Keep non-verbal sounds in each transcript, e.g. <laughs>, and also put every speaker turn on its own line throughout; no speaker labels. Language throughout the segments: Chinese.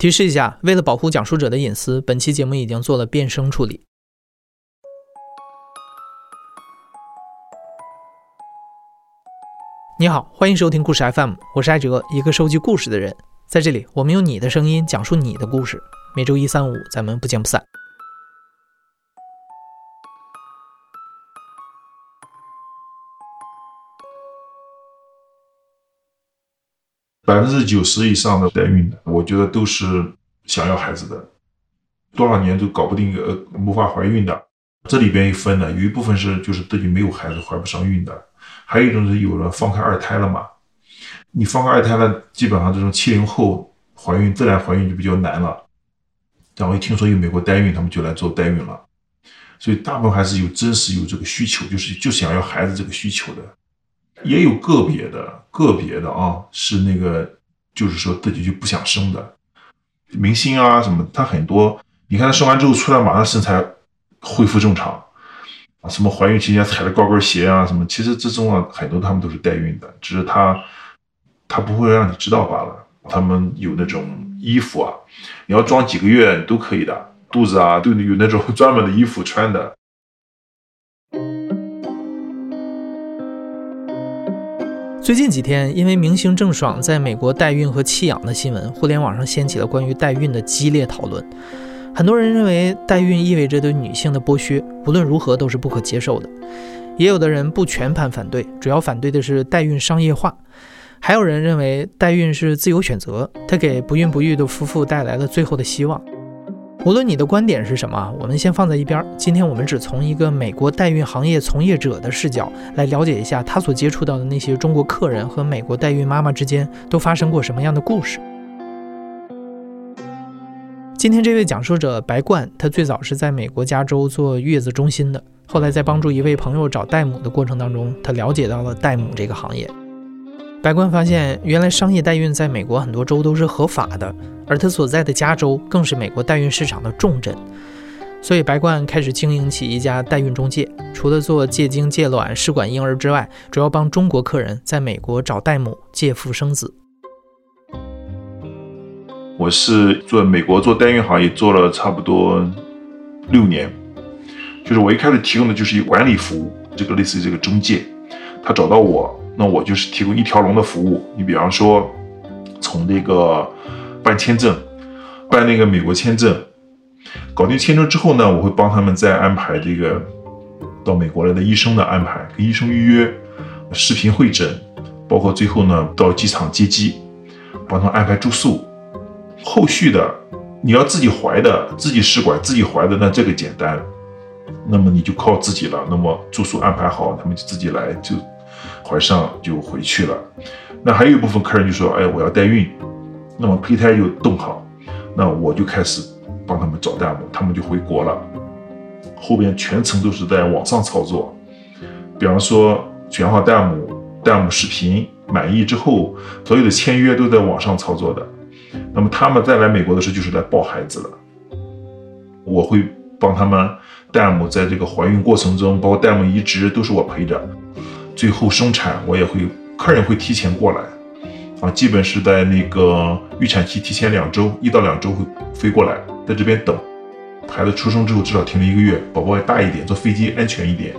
提示一下，为了保护讲述者的隐私，本期节目已经做了变声处理。你好，欢迎收听故事 FM，我是艾哲，一个收集故事的人。在这里，我们用你的声音讲述你的故事。每周一、三、五，咱们不见不散。
百分之九十以上的代孕的，我觉得都是想要孩子的，多少年都搞不定呃无法怀孕的。这里边一分呢，有一部分是就是自己没有孩子怀不上孕的，还有一种是有了放开二胎了嘛。你放开二胎了，基本上这种七零后怀孕自然怀孕就比较难了。然后一听说有美国代孕，他们就来做代孕了。所以大部分还是有真实有这个需求，就是就想要孩子这个需求的。也有个别的，个别的啊，是那个，就是说自己就不想生的明星啊什么，他很多，你看他生完之后出来马上身材恢复正常啊，什么怀孕期间踩着高跟鞋啊什么，其实这种啊很多他们都是代孕的，只是他他不会让你知道罢了。他们有那种衣服啊，你要装几个月都可以的，肚子啊都有那种 <laughs> 专门的衣服穿的。
最近几天，因为明星郑爽在美国代孕和弃养的新闻，互联网上掀起了关于代孕的激烈讨论。很多人认为代孕意味着对女性的剥削，无论如何都是不可接受的。也有的人不全盘反对，主要反对的是代孕商业化。还有人认为代孕是自由选择，它给不孕不育的夫妇带来了最后的希望。无论你的观点是什么，我们先放在一边。今天我们只从一个美国代孕行业从业者的视角来了解一下他所接触到的那些中国客人和美国代孕妈妈之间都发生过什么样的故事。今天这位讲述者白冠，他最早是在美国加州做月子中心的，后来在帮助一位朋友找代母的过程当中，他了解到了代母这个行业。白冠发现，原来商业代孕在美国很多州都是合法的，而他所在的加州更是美国代孕市场的重镇。所以，白冠开始经营起一家代孕中介，除了做借精借卵、试管婴儿之外，主要帮中国客人在美国找代母、借腹生子。
我是做美国做代孕行业做了差不多六年，就是我一开始提供的就是一管理服务，这个类似于这个中介，他找到我。那我就是提供一条龙的服务。你比方说，从那个办签证，办那个美国签证，搞定签证之后呢，我会帮他们再安排这个到美国来的医生的安排，跟医生预约视频会诊，包括最后呢到机场接机，帮他安排住宿。后续的你要自己怀的，自己试管自己怀的，那这个简单，那么你就靠自己了。那么住宿安排好，他们就自己来就。怀上就回去了，那还有一部分客人就说：“哎，我要代孕，那么胚胎又冻好，那我就开始帮他们找代母，他们就回国了。后边全程都是在网上操作，比方说选好代母，代母视频满意之后，所有的签约都在网上操作的。那么他们再来美国的时候，就是来抱孩子了。我会帮他们代母在这个怀孕过程中，包括代母移植，都是我陪着。”最后生产，我也会，客人会提前过来，啊，基本是在那个预产期提前两周，一到两周会飞过来，在这边等，孩子出生之后至少停了一个月，宝宝也大一点，坐飞机安全一点，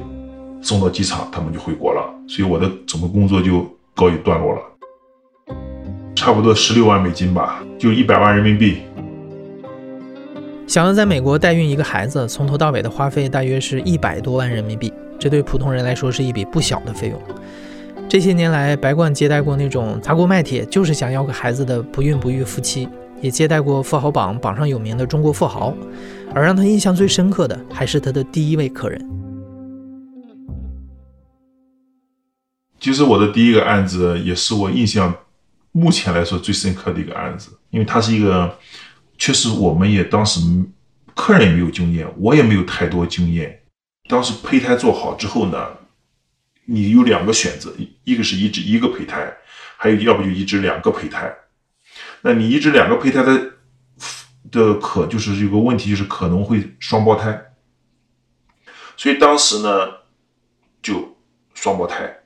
送到机场，他们就回国了，所以我的整个工作就告一段落了，差不多十六万美金吧，就一百万人民币。
想要在美国代孕一个孩子，从头到尾的花费大约是一百多万人民币。这对普通人来说是一笔不小的费用。这些年来，白冠接待过那种砸锅卖铁就是想要个孩子的不孕不育夫妻，也接待过富豪榜榜上有名的中国富豪。而让他印象最深刻的，还是他的第一位客人。
其实我的第一个案子，也是我印象目前来说最深刻的一个案子，因为它是一个，确实我们也当时客人也没有经验，我也没有太多经验。当时胚胎做好之后呢，你有两个选择，一个是移植一个胚胎，还有要不就移植两个胚胎。那你移植两个胚胎的的可就是有个问题，就是可能会双胞胎。所以当时呢，就双胞胎，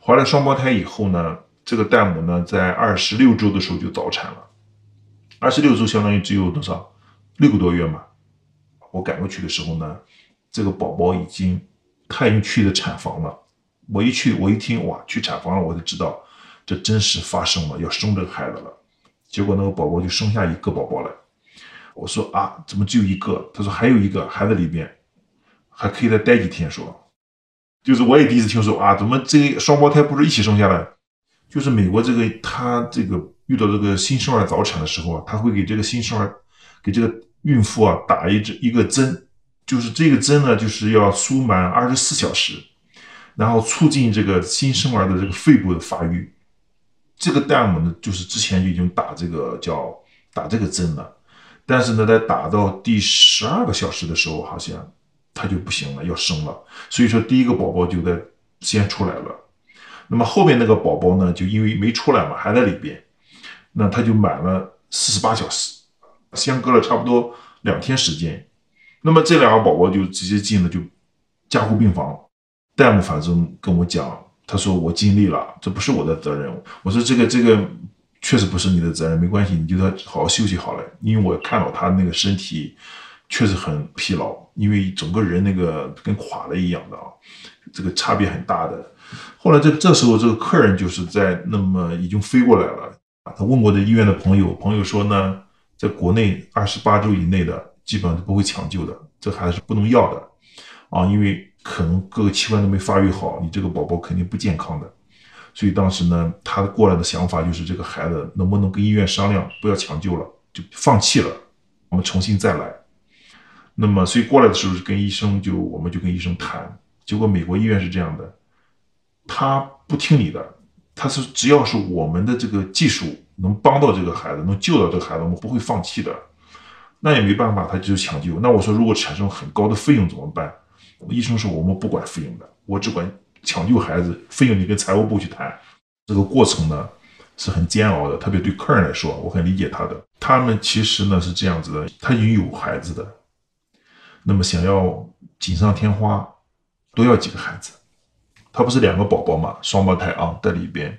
怀了双胞胎以后呢，这个蛋母呢在二十六周的时候就早产了。二十六周相当于只有多少？六个多月嘛。我赶过去的时候呢，这个宝宝已经他已经去的产房了。我一去，我一听哇，去产房了，我就知道这真实发生了，要生这个孩子了。结果那个宝宝就生下一个宝宝来。我说啊，怎么只有一个？他说还有一个孩子里边还可以再待几天。说，就是我也第一次听说啊，怎么这双胞胎不是一起生下来？就是美国这个他这个遇到这个新生儿早产的时候啊，他会给这个新生儿给这个孕妇啊打一针一个针，就是这个针呢就是要输满二十四小时，然后促进这个新生儿的这个肺部的发育。这个大姆呢，就是之前就已经打这个叫打这个针了。但是呢，在打到第十二个小时的时候，好像他就不行了，要生了。所以说，第一个宝宝就在先出来了。那么后面那个宝宝呢，就因为没出来嘛，还在里边，那他就满了四十八小时，相隔了差不多两天时间。那么这两个宝宝就直接进了就加护病房。大夫反正跟我讲，他说我尽力了，这不是我的责任。我说这个这个。确实不是你的责任，没关系，你就他好好休息好了。因为我看到他那个身体确实很疲劳，因为整个人那个跟垮了一样的啊，这个差别很大的。后来这这时候这个客人就是在那么已经飞过来了啊，他问过这医院的朋友，朋友说呢，在国内二十八周以内的基本上是不会抢救的，这孩子是不能要的啊，因为可能各个器官都没发育好，你这个宝宝肯定不健康的。所以当时呢，他过来的想法就是这个孩子能不能跟医院商量，不要抢救了，就放弃了，我们重新再来。那么，所以过来的时候是跟医生就，我们就跟医生谈。结果美国医院是这样的，他不听你的，他是只要是我们的这个技术能帮到这个孩子，能救到这个孩子，我们不会放弃的。那也没办法，他就抢救。那我说如果产生很高的费用怎么办？医生说我们不管费用的，我只管。抢救孩子费用，你跟财务部去谈。这个过程呢是很煎熬的，特别对客人来说，我很理解他的。他们其实呢是这样子的，他已经有孩子的，那么想要锦上添花，多要几个孩子。他不是两个宝宝嘛，双胞胎啊，在里边。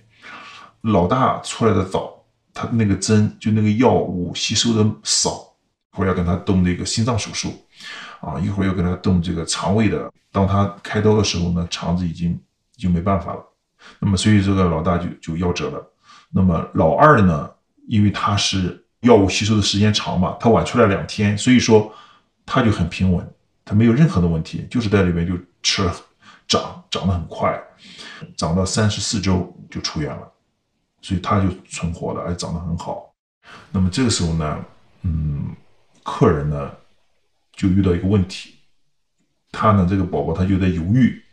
老大出来的早，他那个针就那个药物吸收的少，一会儿要跟他动这个心脏手术。啊，一会儿又给他动这个肠胃的，当他开刀的时候呢，肠子已经就没办法了。那么，所以这个老大就就夭折了。那么老二呢，因为他是药物吸收的时间长嘛，他晚出来两天，所以说他就很平稳，他没有任何的问题，就是在里面就吃了长长得很快，长到三十四周就出院了，所以他就存活了，而且长得很好。那么这个时候呢，嗯，客人呢。就遇到一个问题，他呢，这个宝宝他就在犹豫，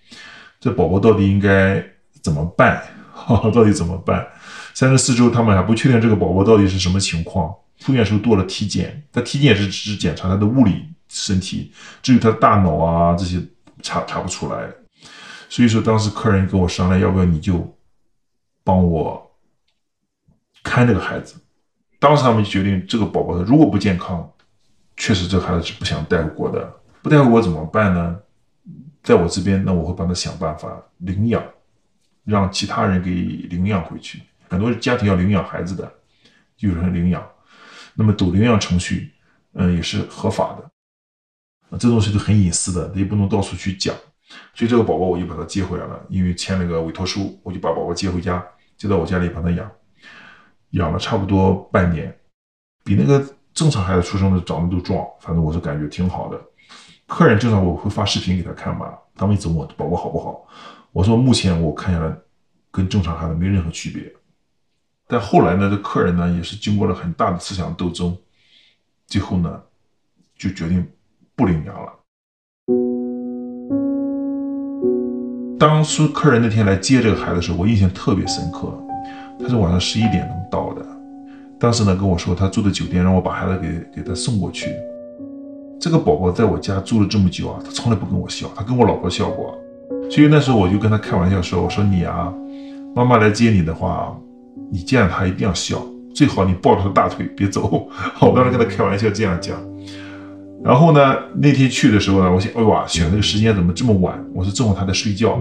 这宝宝到底应该怎么办？哈 <laughs> 哈到底怎么办？三十四周他们还不确定这个宝宝到底是什么情况。出院时候做了体检，他体检是只检查他的物理身体，至于他的大脑啊这些查查不出来。所以说当时客人跟我商量，要不要你就帮我看这个孩子。当时他们就决定，这个宝宝如果不健康。确实，这孩子是不想带回国的。不带回国怎么办呢？在我这边，那我会帮他想办法领养，让其他人给领养回去。很多家庭要领养孩子的，就有人领养。那么走领养程序，嗯，也是合法的。这东西都很隐私的，也不能到处去讲。所以这个宝宝我就把他接回来了，因为签了个委托书，我就把宝宝接回家，接到我家里帮他养。养了差不多半年，比那个。正常孩子出生的长得都壮，反正我是感觉挺好的。客人正常我会发视频给他看嘛，他们一直问我宝宝好不好，我说目前我看下来跟正常孩子没任何区别。但后来呢，这客人呢也是经过了很大的思想斗争，最后呢就决定不领养了。当初客人那天来接这个孩子的时候，我印象特别深刻，他是晚上十一点钟到的。当时呢跟我说，他住的酒店让我把孩子给给他送过去。这个宝宝在我家住了这么久啊，他从来不跟我笑，他跟我老婆笑过。所以那时候我就跟他开玩笑说：“我说你啊，妈妈来接你的话，你见了他一定要笑，最好你抱着他大腿别走。”我当时跟他开玩笑这样讲。然后呢，那天去的时候呢，我想，哎哇，选这个时间怎么这么晚？我说正好他在睡觉，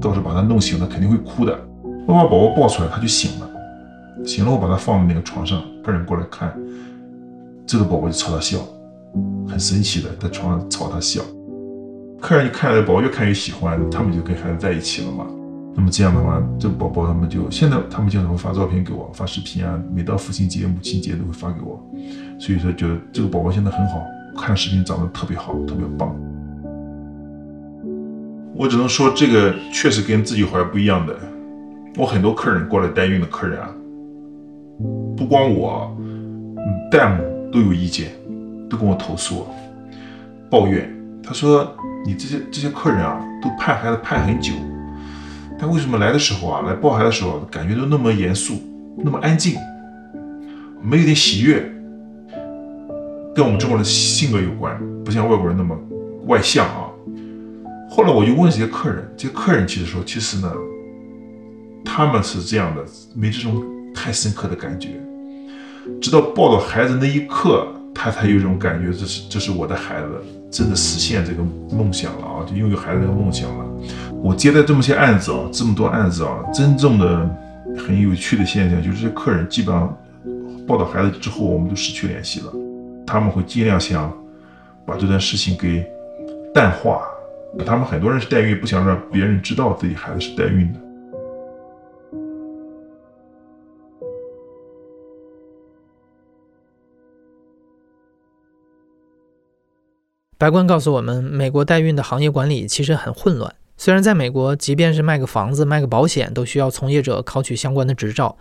到时候把他弄醒了肯定会哭的。我把宝宝抱出来，他就醒了。醒了，我把他放在那个床上，客人过来看，这个宝宝就朝他笑，很神奇的，在床上朝他笑。客人一看这宝宝越看越喜欢，他们就跟孩子在一起了嘛。那么这样的话，这宝宝他们就现在他们经常会发照片给我，发视频啊，每到父亲节、母亲节都会发给我。所以说，觉得这个宝宝现在很好，看视频长得特别好，特别棒。我只能说，这个确实跟自己怀不一样的。我很多客人过来代孕的客人啊，不光我，代母都有意见，都跟我投诉、抱怨。他说：“你这些这些客人啊，都盼孩子盼很久。”但为什么来的时候啊，来抱孩子的时候，感觉都那么严肃，那么安静，没有点喜悦，跟我们中国人的性格有关，不像外国人那么外向啊。后来我就问这些客人，这些客人其实说，其实呢，他们是这样的，没这种太深刻的感觉，直到抱到孩子那一刻，他才有这种感觉，这是这是我的孩子，真的实现这个梦想了啊，就拥有孩子这个梦想了。我接待这么些案子啊，这么多案子啊，真正的很有趣的现象就是，客人基本上抱到孩子之后，我们就失去联系了。他们会尽量想把这段事情给淡化。他们很多人是代孕，不想让别人知道自己孩子是代孕的。
白冠告诉我们，美国代孕的行业管理其实很混乱。虽然在美国，即便是卖个房子、卖个保险，都需要从业者考取相关的执照，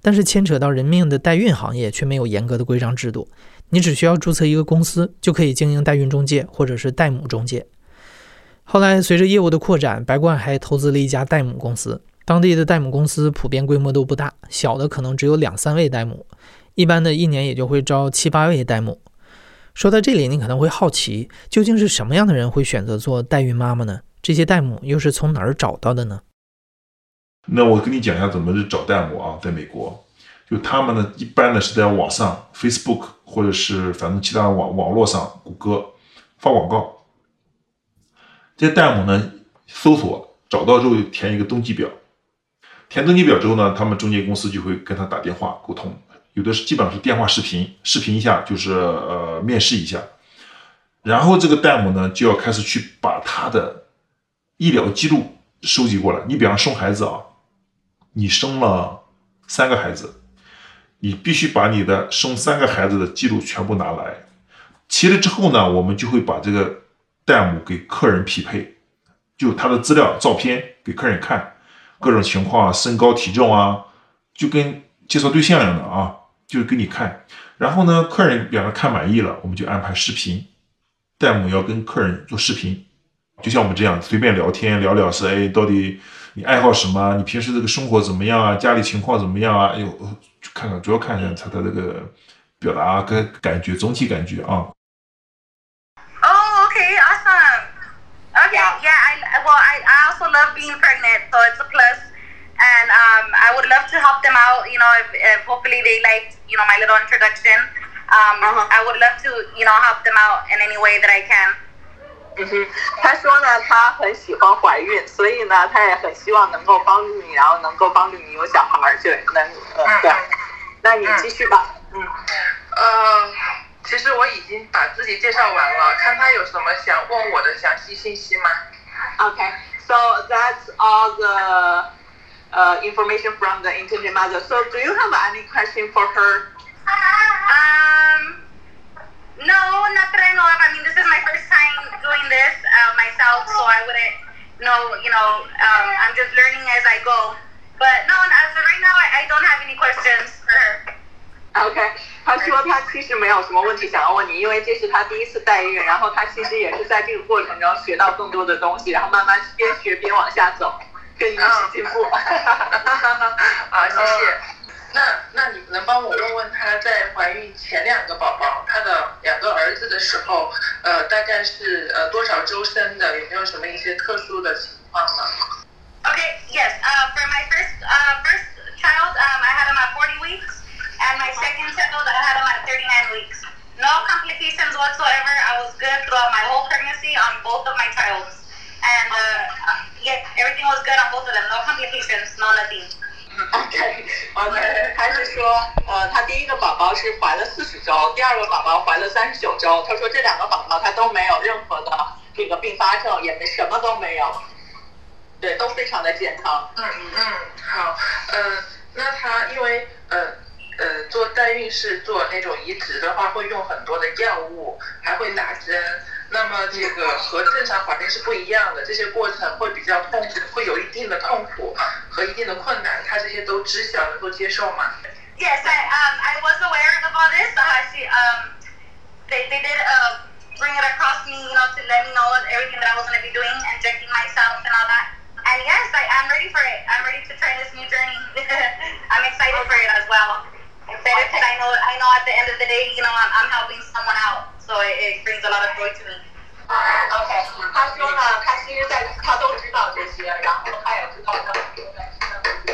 但是牵扯到人命的代孕行业却没有严格的规章制度。你只需要注册一个公司，就可以经营代孕中介或者是代母中介。后来，随着业务的扩展，白冠还投资了一家代母公司。当地的代母公司普遍规模都不大，小的可能只有两三位代母，一般的一年也就会招七八位代母。说到这里，你可能会好奇，究竟是什么样的人会选择做代孕妈妈呢？这些代母又是从哪儿找到的呢？
那我跟你讲一下怎么去找代母啊，在美国，就他们呢，一般呢是在网上，Facebook 或者是反正其他网网络上，谷歌发广告。这些代母呢，搜索找到之后填一个登记表，填登记表之后呢，他们中介公司就会跟他打电话沟通，有的是基本上是电话视频，视频一下就是呃面试一下，然后这个代母呢就要开始去把他的。医疗记录收集过来，你比方生孩子啊，你生了三个孩子，你必须把你的生三个孩子的记录全部拿来。齐了之后呢，我们就会把这个代母给客人匹配，就他的资料、照片给客人看，各种情况啊、身高、体重啊，就跟介绍对象一样的啊，就是给你看。然后呢，客人比方说看满意了，我们就安排视频，代母要跟客人做视频。就像我们这样随便聊天聊聊是哎，到底你爱好什么？你平时这个生活怎么样啊？家里情况怎么样啊？哎呦，看看主要看一下他的这个表达跟感觉，总体感觉啊。
Oh, okay, awesome. Okay, yeah, I well, I I also love being pregnant, so it's a plus. And um, I would love to help them out. You know, if, if hopefully they like you know my little introduction. Um, I would love to you know help them out in any way that I can.
嗯哼，他说呢，他很喜欢怀孕，所以呢，他也很希望能够帮助你，然后能够帮助你有小孩，就能呃对。那你继续吧。
嗯。呃，其实我已经把自己介绍完了，看他有什么想问我的详细信息吗？
Okay, so that's all the uh information from the intended mother. So do you have any question for her?
Um. No, not that I know of. I mean, this is my first time doing this uh, myself, so I wouldn't know. You know, um, I'm just learning as I go. But no, as of right now, I, I don't have any questions for her.
OK，他说他其实没有什么问题想要问你，因为这是他第一次代孕，然后他其实也是在这个过程中学到更多的东西，然后慢慢边学边往下走， 跟你一起进步。
啊，谢谢。那那你能帮我问问她在怀孕前两个宝宝，她的两个儿子的时候，呃，大概是呃多少周生的？有没有什么一些特殊的情况呢
？Okay, yes. Uh, for my first uh first child, um, I had him at 40 weeks, and my second child, I had him at 39 weeks. No complications whatsoever. I was good throughout my whole pregnancy on both of my childs, and uh, everything was good on both of them. No complications, no nothing. <laughs>
OK OK，他是说，呃，他第一个宝宝是怀了四十周，第二个宝宝怀了三十九周。他说这两个宝宝他都没有任何的这个并发症，也没什么都没有，对，都非常的健康。
嗯嗯，好，呃，那他因为呃呃做代孕是做那种移植的话，会用很多的药物，还会打针。那么这个和正常怀孕是不一样的，这些过程会比较痛苦，会有一定的痛苦和一定的困难。他这些都知晓，能够接受吗？
Yes, I um I was aware of all this. Uh, she um they they did uh bring it across me, you know, to let me know everything that I was gonna be doing, injecting myself and all that. And yes, I am ready for it. I'm ready to try this new journey. <laughs> I'm excited for it as well. Excited because I know I know at the end of the day, you know, I'm, I'm helping someone out, So it, it brings a lot of joy to me.
OK，他说呢，他其实在他都知道这些，然后他也知道他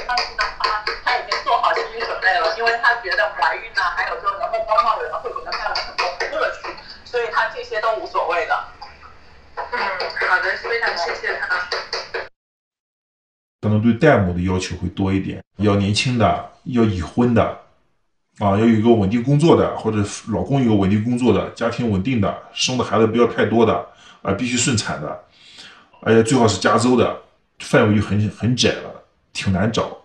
但是呢，他他已经做好心理准备了，因为他觉得怀孕呢，还有就是能够帮到人，会给他带来很多乐趣，所以他这些都无所谓的。
嗯，好的，非常谢谢他。
可能对代母的要求会多一点，要年轻的，要已婚的，啊，要有一个稳定工作的，或者老公有个稳定工作的，家庭稳定的，生的孩子不要太多的，啊，必须顺产的，而且最好是加州的，范围就很很窄了，挺难找。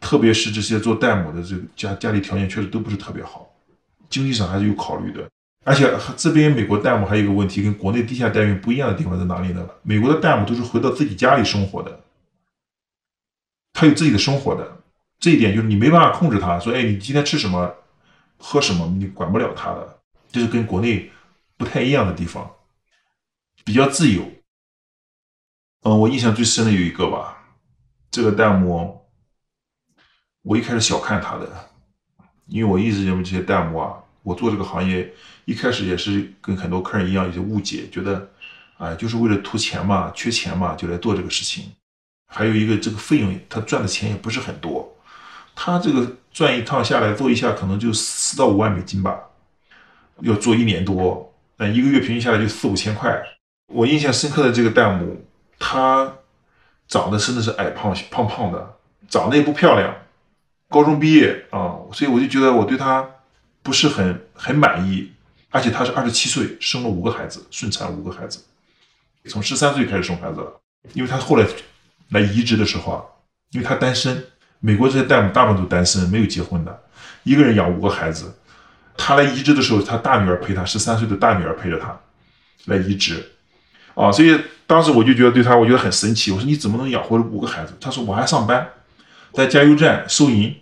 特别是这些做代母的，这个家家里条件确实都不是特别好，经济上还是有考虑的。而且这边美国代母还有一个问题，跟国内地下代孕不一样的地方在哪里呢？美国的代母都是回到自己家里生活的，他有自己的生活的，这一点就是你没办法控制他，说哎，你今天吃什么，喝什么，你管不了他的，这是跟国内不太一样的地方，比较自由。嗯，我印象最深的有一个吧，这个弹幕，我一开始小看他的，因为我一直认为这些弹幕啊，我做这个行业一开始也是跟很多客人一样有些误解，觉得，哎，就是为了图钱嘛，缺钱嘛，就来做这个事情。还有一个这个费用，他赚的钱也不是很多，他这个转一趟下来做一下可能就四到五万美金吧，要做一年多，那一个月平均下来就四五千块。我印象深刻的这个弹幕，他长得真的是矮胖胖胖的，长得也不漂亮，高中毕业啊，所以我就觉得我对她不是很很满意。而且她是二十七岁生了五个孩子，顺产五个孩子，从十三岁开始生孩子了，因为她后来。来移植的时候啊，因为他单身，美国这些代母大部分都单身，没有结婚的，一个人养五个孩子。他来移植的时候，他大女儿陪他，十三岁的大女儿陪着他来移植，啊，所以当时我就觉得对他，我觉得很神奇。我说你怎么能养活五个孩子？他说我还上班，在加油站收银。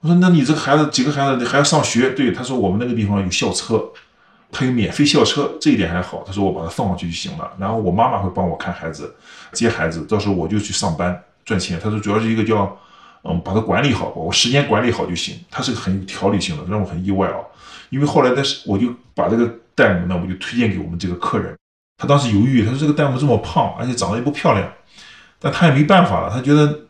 我说那你这个孩子几个孩子你还要上学？对，他说我们那个地方有校车，他有免费校车，这一点还好。他说我把他送上去就行了，然后我妈妈会帮我看孩子。接孩子，到时候我就去上班赚钱。他说主要是一个叫，嗯，把它管理好，我时间管理好就行。他是个很有条理性的，让我很意外啊。因为后来，但是我就把这个代母呢，我就推荐给我们这个客人。他当时犹豫，他说这个代母这么胖，而且长得也不漂亮，但他也没办法了。他觉得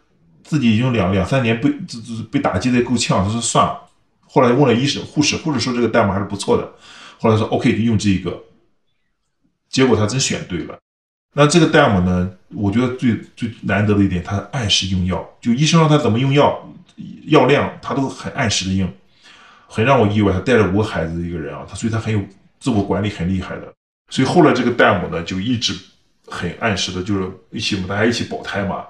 自己已经两两三年被这这被打击的够呛，他说算了。后来问了医生、护士，护士说这个代母还是不错的。后来说 OK，就用这一个。结果他真选对了。那这个代母呢？我觉得最最难得的一点，他按时用药，就医生让他怎么用药，药量他都很按时的用，很让我意外。他带着五个孩子的一个人啊，他所以他很有自我管理，很厉害的。所以后来这个代母呢，就一直很按时的，就是一起我们大家一起保胎嘛。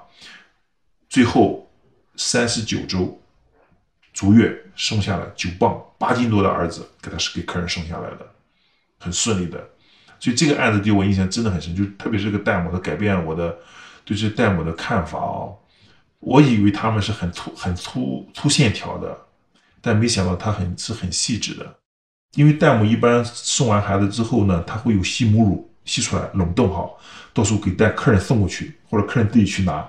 最后三十九周足月生下了九磅八斤多的儿子，给他是给客人生下来的，很顺利的。所以这个案子对我印象真的很深，就特别是这个代母，它改变我的对这代母的看法啊。我以为他们是很粗、很粗粗线条的，但没想到他很是很细致的。因为代母一般生完孩子之后呢，他会有吸母乳，吸出来冷冻好，到时候给带客人送过去，或者客人自己去拿。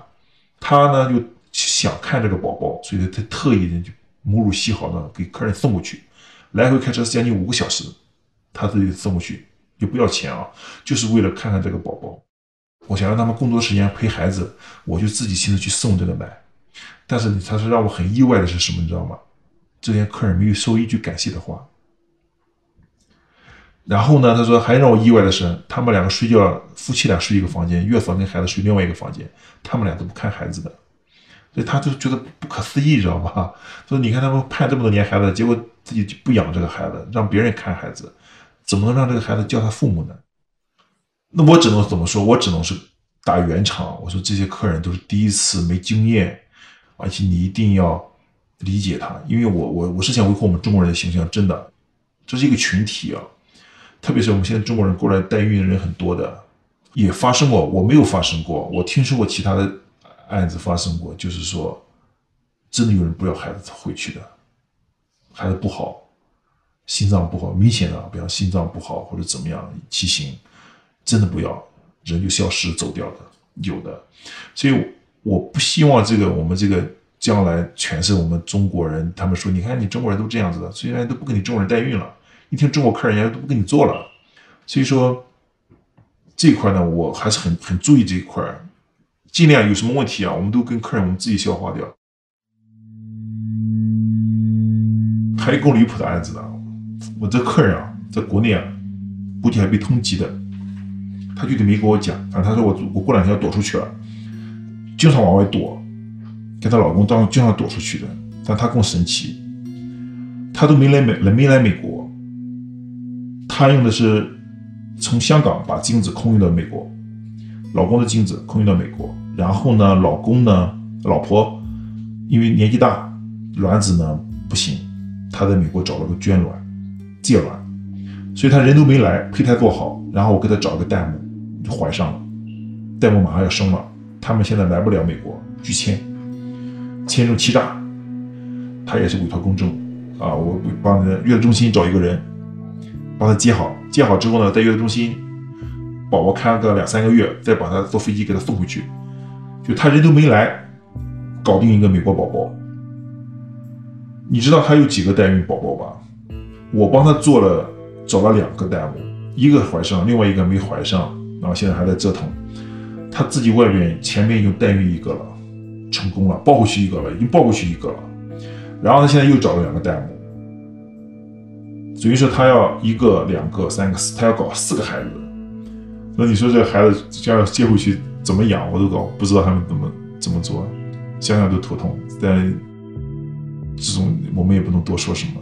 他呢就想看这个宝宝，所以他特意的就母乳吸好呢，给客人送过去，来回开车将近五个小时，他自己送过去。就不要钱啊，就是为了看看这个宝宝。我想让他们更多时间陪孩子，我就自己亲自去送这个奶。但是他是让我很意外的是什么，你知道吗？这些客人没有说一句感谢的话。然后呢，他说还让我意外的是，他们两个睡觉，夫妻俩睡一个房间，月嫂跟孩子睡另外一个房间，他们俩都不看孩子的。所以他就觉得不可思议，知道吧？<laughs> 说你看他们盼这么多年孩子，结果自己就不养这个孩子，让别人看孩子，怎么能让这个孩子叫他父母呢？那我只能怎么说？我只能是打圆场。我说这些客人都是第一次，没经验，而且你一定要理解他，因为我我我是想维护我们中国人的形象，真的，这是一个群体啊，特别是我们现在中国人过来代孕的人很多的，也发生过，我没有发生过，我听说过其他的。案子发生过，就是说，真的有人不要孩子回去的，孩子不好，心脏不好，明显的，比方心脏不好或者怎么样，畸形，真的不要，人就消失走掉的，有的，所以我不希望这个我们这个将来全是我们中国人，他们说，你看你中国人都这样子的，所以人家都不给你中国人代孕了，一听中国客人，人家都不跟你做了，所以说这一块呢，我还是很很注意这一块。尽量有什么问题啊，我们都跟客人我们自己消化掉。还有更离谱的案子呢，我这客人啊，在国内啊，估计还被通缉的，他具体没跟我讲，反正他说我我过两天要躲出去了，经常往外躲，跟她老公当经常躲出去的，但她更神奇，她都没来美没来美国，她用的是从香港把精子空运到美国，老公的精子空运到美国。然后呢，老公呢，老婆因为年纪大，卵子呢不行，他在美国找了个捐卵、借卵，所以他人都没来，胚胎做好，然后我给他找个代母，就怀上了，代母马上要生了，他们现在来不了美国，拒签，签证欺诈，他也是委托公证，啊，我帮着月子中心找一个人，帮他接好，接好之后呢，在月子中心，宝宝看个两三个月，再把他坐飞机给他送回去。就他人都没来，搞定一个美国宝宝。你知道他有几个代孕宝宝？我帮他做了，找了两个代母，一个怀上，另外一个没怀上，然后现在还在折腾。他自己外边前面已经代孕一个了，成功了，抱回去一个了，已经抱过去一个了。然后他现在又找了两个代母，等于说他要一个、两个、三个、四，他要搞四个孩子。那你说这孩子将要接回去？怎么养我都搞不知道他们怎么怎么做，想想都头痛。但这种我们也不能多说什么。